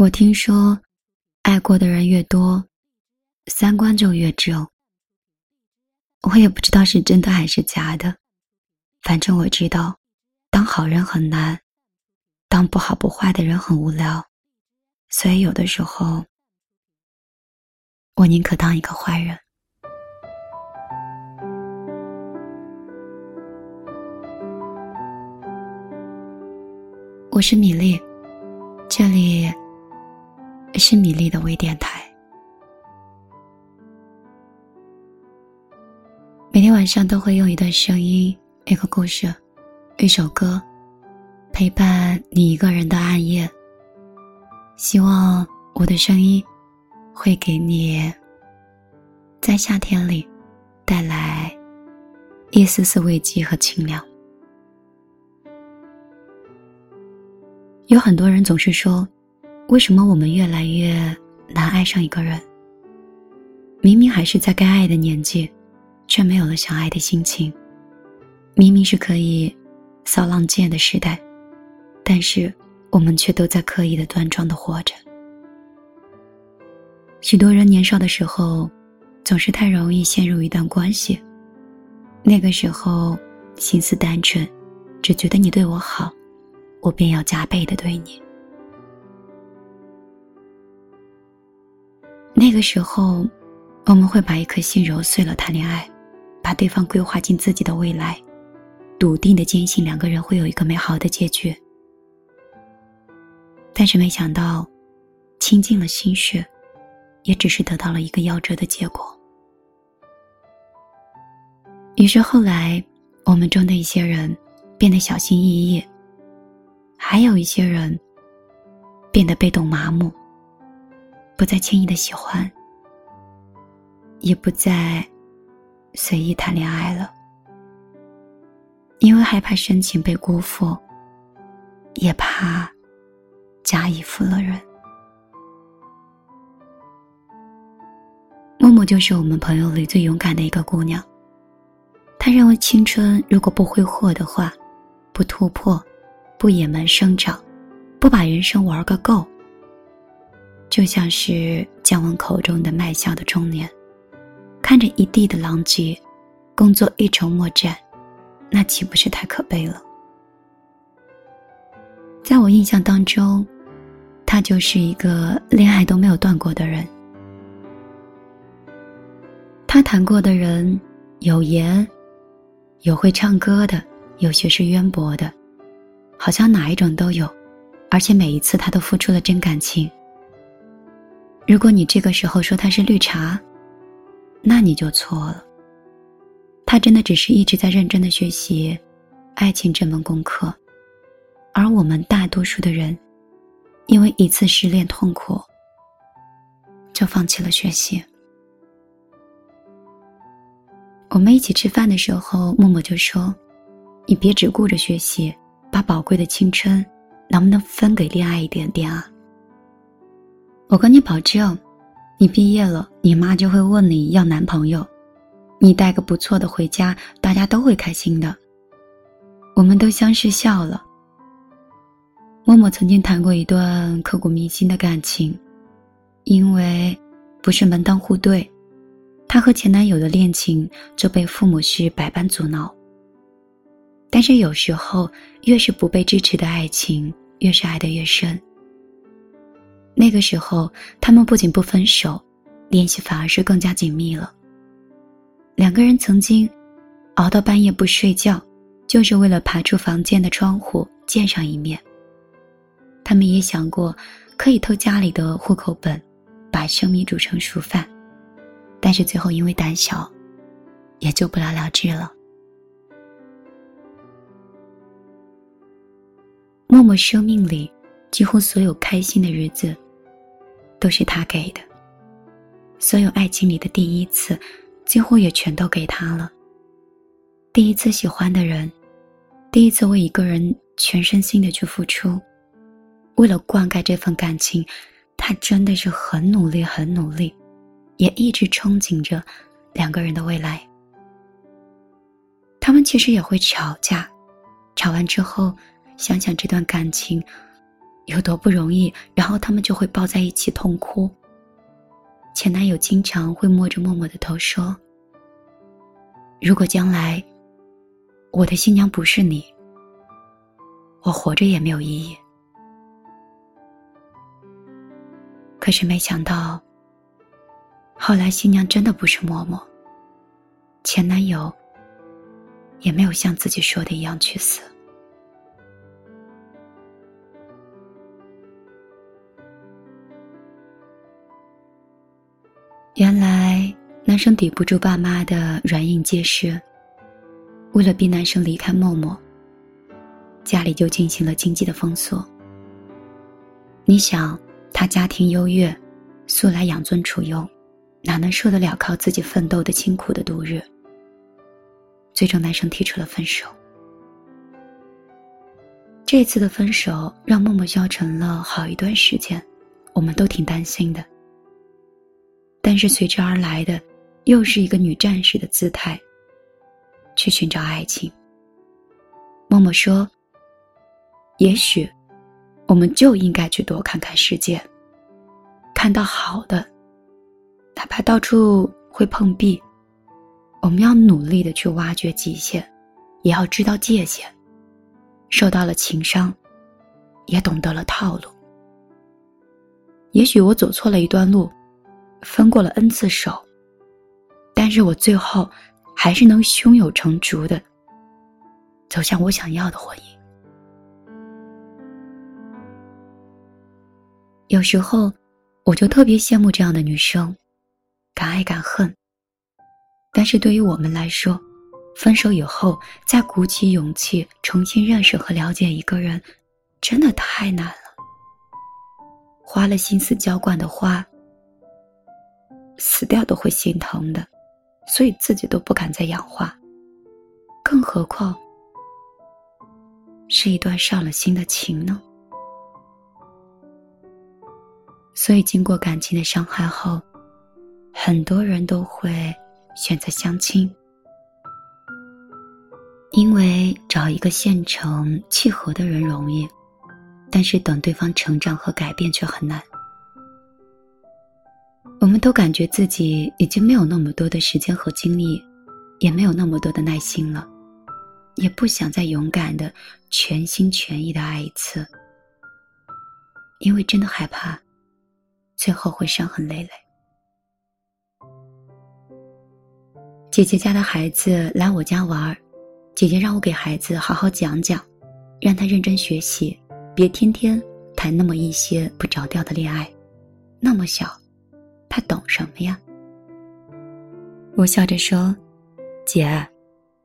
我听说，爱过的人越多，三观就越正。我也不知道是真的还是假的，反正我知道，当好人很难，当不好不坏的人很无聊，所以有的时候，我宁可当一个坏人。我是米粒，这里。是米粒的微电台。每天晚上都会用一段声音、一个故事、一首歌，陪伴你一个人的暗夜。希望我的声音会给你在夏天里带来一丝丝慰藉和清凉。有很多人总是说。为什么我们越来越难爱上一个人？明明还是在该爱的年纪，却没有了想爱的心情。明明是可以骚浪贱的时代，但是我们却都在刻意的端庄的活着。许多人年少的时候，总是太容易陷入一段关系。那个时候心思单纯，只觉得你对我好，我便要加倍的对你。那个时候，我们会把一颗心揉碎了谈恋爱，把对方规划进自己的未来，笃定的坚信两个人会有一个美好的结局。但是没想到，倾尽了心血，也只是得到了一个夭折的结果。于是后来，我们中的一些人变得小心翼翼，还有一些人变得被动麻木。不再轻易的喜欢，也不再随意谈恋爱了，因为害怕深情被辜负，也怕假意负了人。默默就是我们朋友里最勇敢的一个姑娘。她认为青春如果不挥霍的话，不突破，不野蛮生长，不把人生玩个够。就像是姜文口中的卖笑的中年，看着一地的狼藉，工作一筹莫展，那岂不是太可悲了？在我印象当中，他就是一个恋爱都没有断过的人。他谈过的人，有颜，有会唱歌的，有学识渊博的，好像哪一种都有，而且每一次他都付出了真感情。如果你这个时候说他是绿茶，那你就错了。他真的只是一直在认真的学习爱情这门功课，而我们大多数的人，因为一次失恋痛苦，就放弃了学习。我们一起吃饭的时候，默默就说：“你别只顾着学习，把宝贵的青春，能不能分给恋爱一点点啊？”我跟你保证，你毕业了，你妈就会问你要男朋友，你带个不错的回家，大家都会开心的。我们都相视笑了。默默曾经谈过一段刻骨铭心的感情，因为不是门当户对，她和前男友的恋情就被父母是百般阻挠。但是有时候，越是不被支持的爱情，越是爱得越深。那个时候，他们不仅不分手，联系反而是更加紧密了。两个人曾经熬到半夜不睡觉，就是为了爬出房间的窗户见上一面。他们也想过可以偷家里的户口本，把生米煮成熟饭，但是最后因为胆小，也就不了了之了。默默生命里几乎所有开心的日子。都是他给的，所有爱情里的第一次，几乎也全都给他了。第一次喜欢的人，第一次为一个人全身心的去付出，为了灌溉这份感情，他真的是很努力，很努力，也一直憧憬着两个人的未来。他们其实也会吵架，吵完之后，想想这段感情，有多不容易，然后他们就会抱在一起痛哭。前男友经常会摸着默默的头说：“如果将来我的新娘不是你，我活着也没有意义。”可是没想到，后来新娘真的不是默默，前男友也没有像自己说的一样去死。原来男生抵不住爸妈的软硬皆施，为了逼男生离开默默，家里就进行了经济的封锁。你想，他家庭优越，素来养尊处优，哪能受得了靠自己奋斗的清苦的度日？最终，男生提出了分手。这次的分手让默默消沉了好一段时间，我们都挺担心的。但是随之而来的，又是一个女战士的姿态。去寻找爱情。默默说：“也许，我们就应该去多看看世界，看到好的，哪怕到处会碰壁，我们要努力的去挖掘极限，也要知道界限。受到了情伤，也懂得了套路。也许我走错了一段路。”分过了 n 次手，但是我最后还是能胸有成竹的走向我想要的婚姻。有时候，我就特别羡慕这样的女生，敢爱敢恨。但是对于我们来说，分手以后再鼓起勇气重新认识和了解一个人，真的太难了。花了心思浇灌的花。死掉都会心疼的，所以自己都不敢再养花，更何况是一段上了心的情呢？所以，经过感情的伤害后，很多人都会选择相亲，因为找一个现成契合的人容易，但是等对方成长和改变却很难。我们都感觉自己已经没有那么多的时间和精力，也没有那么多的耐心了，也不想再勇敢的全心全意的爱一次，因为真的害怕，最后会伤痕累累。姐姐家的孩子来我家玩儿，姐姐让我给孩子好好讲讲，让他认真学习，别天天谈那么一些不着调的恋爱，那么小。他懂什么呀？我笑着说：“姐，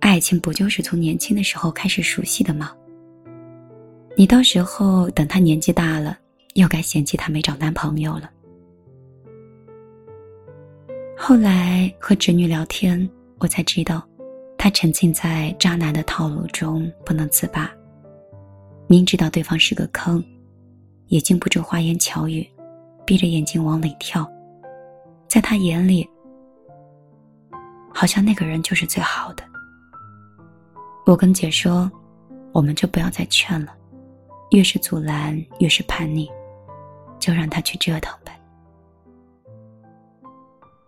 爱情不就是从年轻的时候开始熟悉的吗？你到时候等他年纪大了，又该嫌弃他没找男朋友了。”后来和侄女聊天，我才知道，她沉浸在渣男的套路中不能自拔，明知道对方是个坑，也禁不住花言巧语，闭着眼睛往里跳。在他眼里，好像那个人就是最好的。我跟姐说，我们就不要再劝了，越是阻拦越是叛逆，就让他去折腾呗。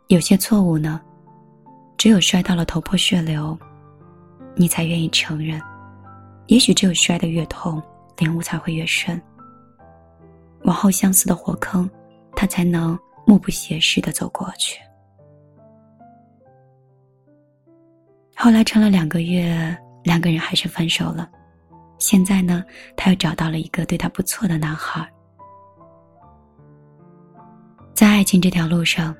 有些错误呢，只有摔到了头破血流，你才愿意承认。也许只有摔得越痛，领悟才会越深。往后相似的火坑，他才能。目不斜视的走过去。后来撑了两个月，两个人还是分手了。现在呢，他又找到了一个对他不错的男孩。在爱情这条路上，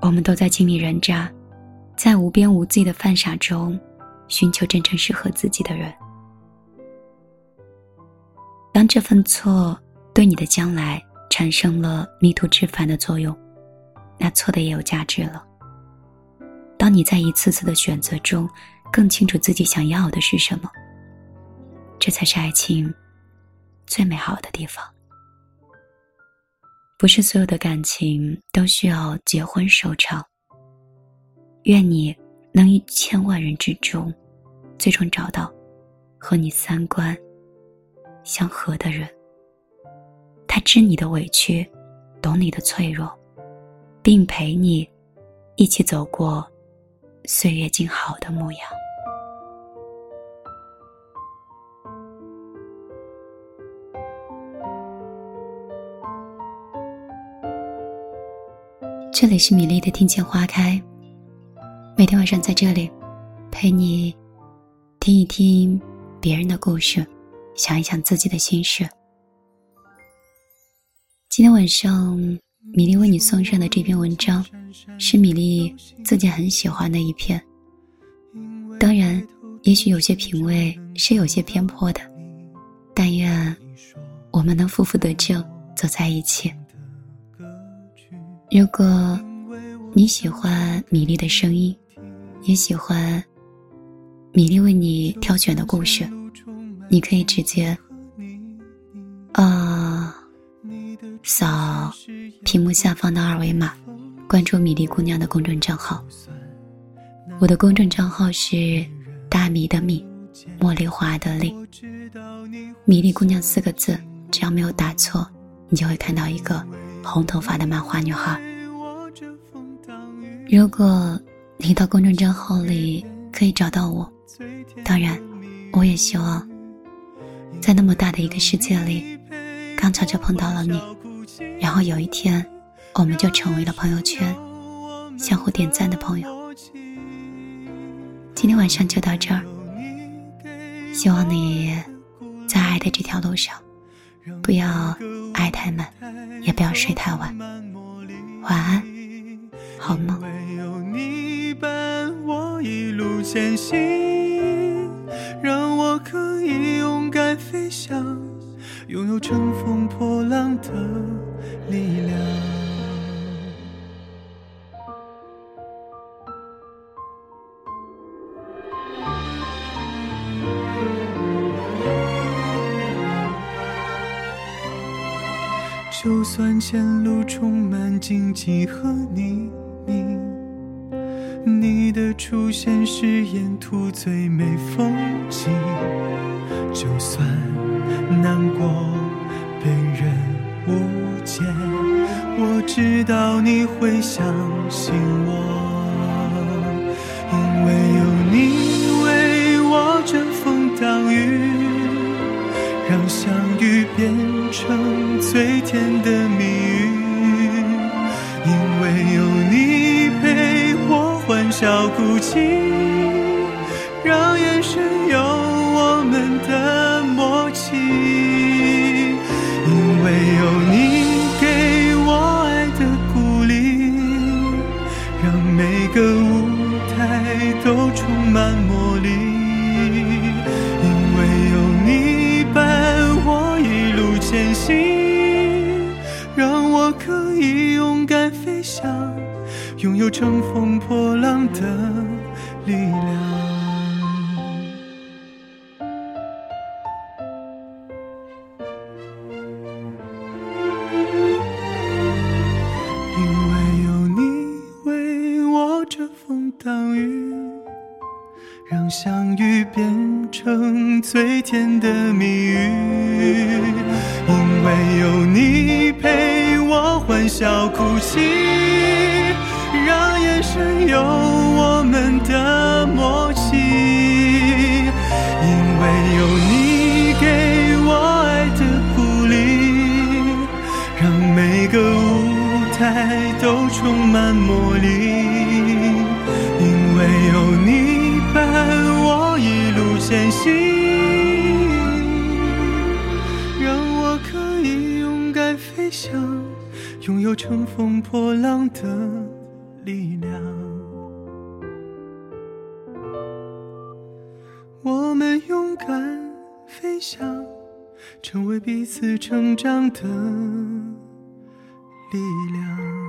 我们都在经历人渣，在无边无际的犯傻中，寻求真正适合自己的人。当这份错对你的将来。产生了迷途知返的作用，那错的也有价值了。当你在一次次的选择中，更清楚自己想要的是什么，这才是爱情最美好的地方。不是所有的感情都需要结婚收场。愿你能于千万人之中，最终找到和你三观相合的人。知你的委屈，懂你的脆弱，并陪你一起走过岁月静好的模样。这里是米粒的听见花开，每天晚上在这里陪你听一听别人的故事，想一想自己的心事。今天晚上米粒为你送上的这篇文章，是米粒自己很喜欢的一篇。当然，也许有些品味是有些偏颇的，但愿我们能负负得正，走在一起。如果你喜欢米粒的声音，也喜欢米粒为你挑选的故事，你可以直接扫屏幕下方的二维码，关注米粒姑娘的公众账号。我的公众账号是大米的米，茉莉花的莉，米粒姑娘四个字，只要没有打错，你就会看到一个。红头发的漫画女孩。如果你到公众账号里可以找到我，当然，我也希望在那么大的一个世界里，刚巧就碰到了你，然后有一天，我们就成为了朋友圈相互点赞的朋友。今天晚上就到这儿，希望你在爱的这条路上，不要爱太满。也不要睡太晚，晚安，好梦。让我可以勇敢飞翔，拥有乘风破浪的力量。就算前路充满荆棘和泥泞，你的出现是沿途最美风景。就算难过被人误解，知道你会相信我，让每个舞台都充满魔力。因为有你伴我一路前行，让我可以勇敢飞翔，拥有乘风破浪的力量。因为风挡雨，让相遇变成最甜的蜜语。因为有你陪我欢笑哭泣，让眼神有我们的默契。因为有你给我爱的鼓励，让每个舞台都充满魔力。因为有你伴我一路前行。让我可以勇敢飞翔拥有乘风破浪的力量，我们勇敢飞翔，成为彼此成长的力量。